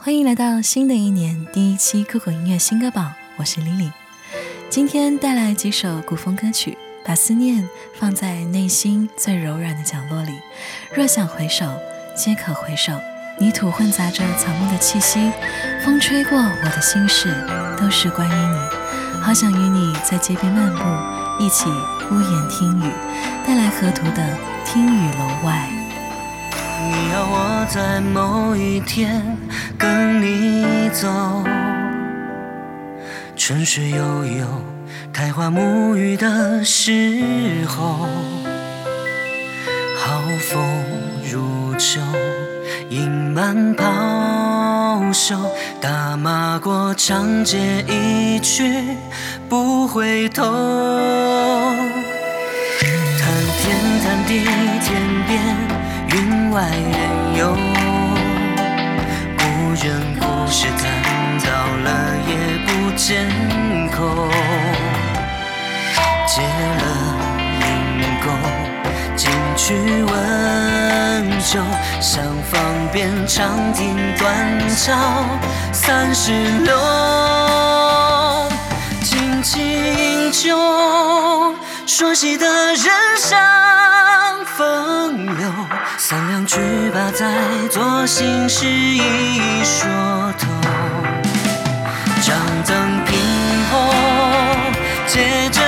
欢迎来到新的一年第一期酷狗音乐新歌榜，我是 Lily。今天带来几首古风歌曲，把思念放在内心最柔软的角落里。若想回首，皆可回首。泥土混杂着草木的气息，风吹过我的心事，都是关于你。好想与你在街边漫步，一起屋檐听雨，带来河图的听雨楼外。你要我在某一天跟你走，春水悠悠，苔花沐浴的时候，好风如秋，盈满袍袖，打马过长街一去不回头，谈天谈地天。外人游，故人故事谈到了也不见口。结了阴沟，进去温酒，厢房边长亭断桥三十六，轻轻酒，说戏的人像风流。三两句把在做心事一说透，掌灯平后，接着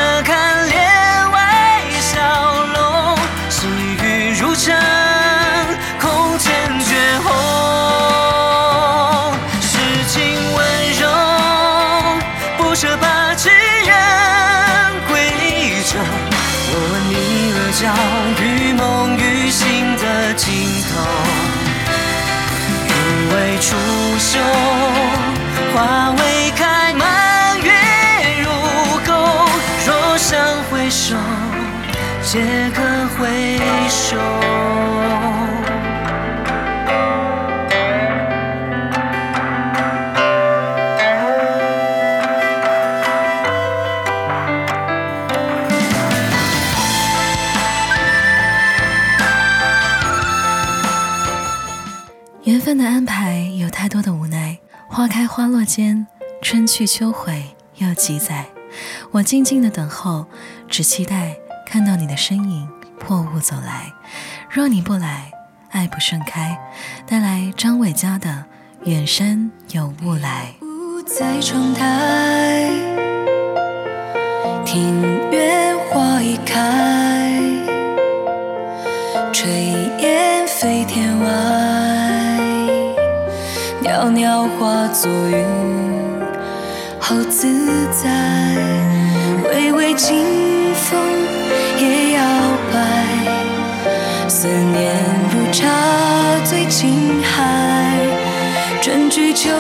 出岫，花未开，满月如钩。若想回首，皆可回首。缘分的安排有太多的无奈，花开花落间，春去秋回又几载。我静静的等候，只期待看到你的身影破雾走来。若你不来，爱不盛开。带来张伟嘉的《远山有雾来》。在窗台，庭做云，好自在。微微清风也摇摆，思念如茶醉青海。春去秋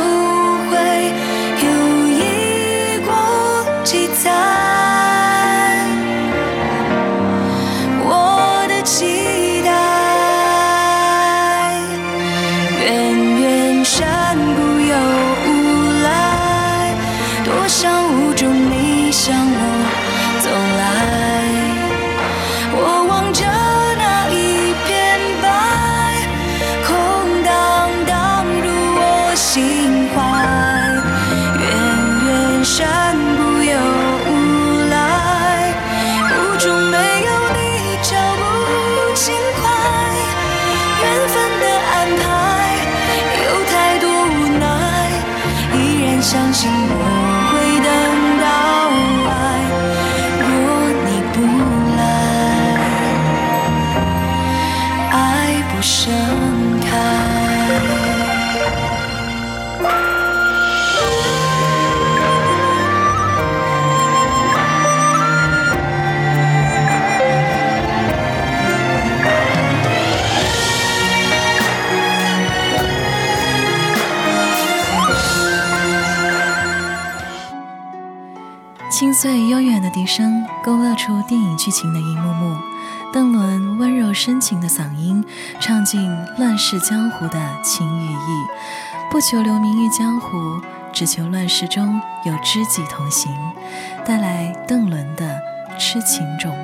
清脆悠远的笛声勾勒出电影剧情的一幕幕，邓伦温柔深情的嗓音唱尽乱世江湖的情与义，不求留名于江湖，只求乱世中有知己同行，带来邓伦的《痴情种》。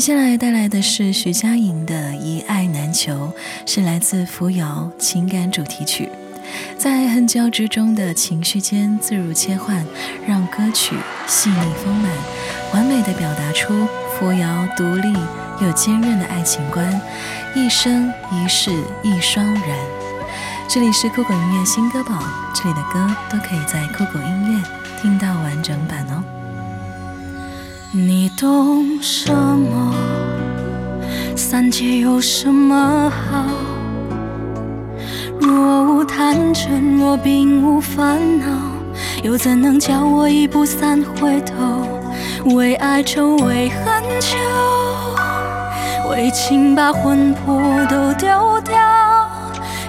接下来带来的是徐佳莹的《一爱难求》，是来自扶摇情感主题曲，在恨交织中的情绪间自如切换，让歌曲细腻丰满，完美的表达出扶摇独立又坚韧的爱情观，一生一世一双人。这里是酷狗音乐新歌榜，这里的歌都可以在酷狗音乐听到完整版哦。你懂什么？三界有什么好？若无贪嗔，若并无烦恼，又怎能叫我一步三回头？为爱愁，为恨求，为情把魂魄都丢掉。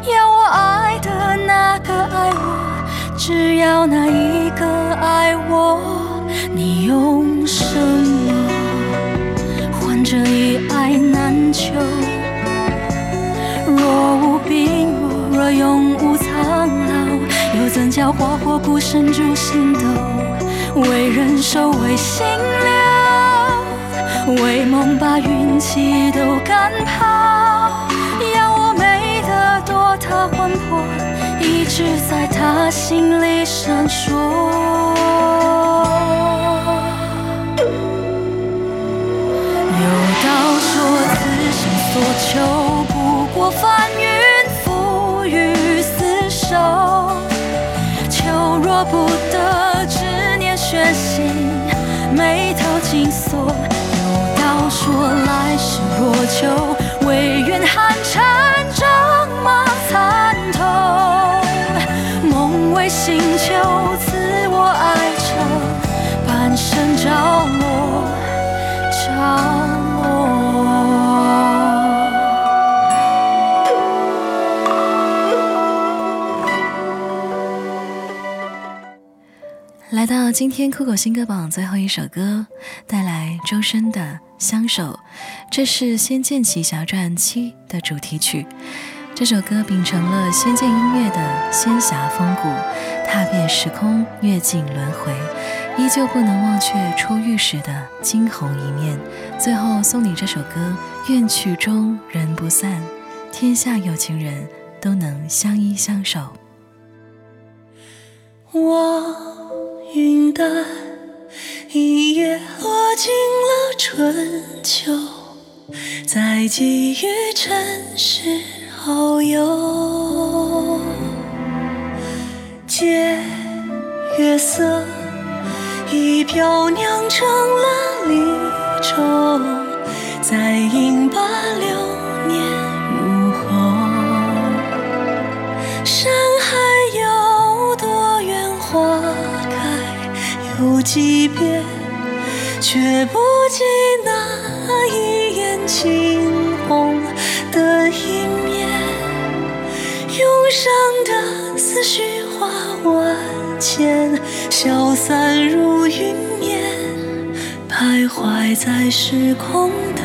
要我爱的那个爱我，只要那一个爱我，你用什么换这一爱难求？若无病弱，若永无苍老，又怎叫花火孤身铸心斗？为人守，为心留，为梦把运气都赶跑。要我美得多，他魂魄一直在他心里闪烁。所求不过翻云覆雨厮守。求若不得，执念悬心，眉头紧锁。有道说，来世若求，唯愿寒蝉仗马参透。梦为星球，赐我爱愁，半生着今天酷狗新歌榜最后一首歌，带来周深的《相守》，这是《仙剑奇侠传七》的主题曲。这首歌秉承了仙剑音乐的仙侠风骨，踏遍时空，阅尽轮回，依旧不能忘却初遇时的惊鸿一面。最后送你这首歌，愿曲终人不散，天下有情人都能相依相守。我云淡，一夜落尽了春秋，再寄予尘世遨游。借月色，一瓢酿成了离愁，再饮罢流几遍，却不及那一眼惊鸿的一面。涌上的思绪化万千，消散如云烟，徘徊在时空的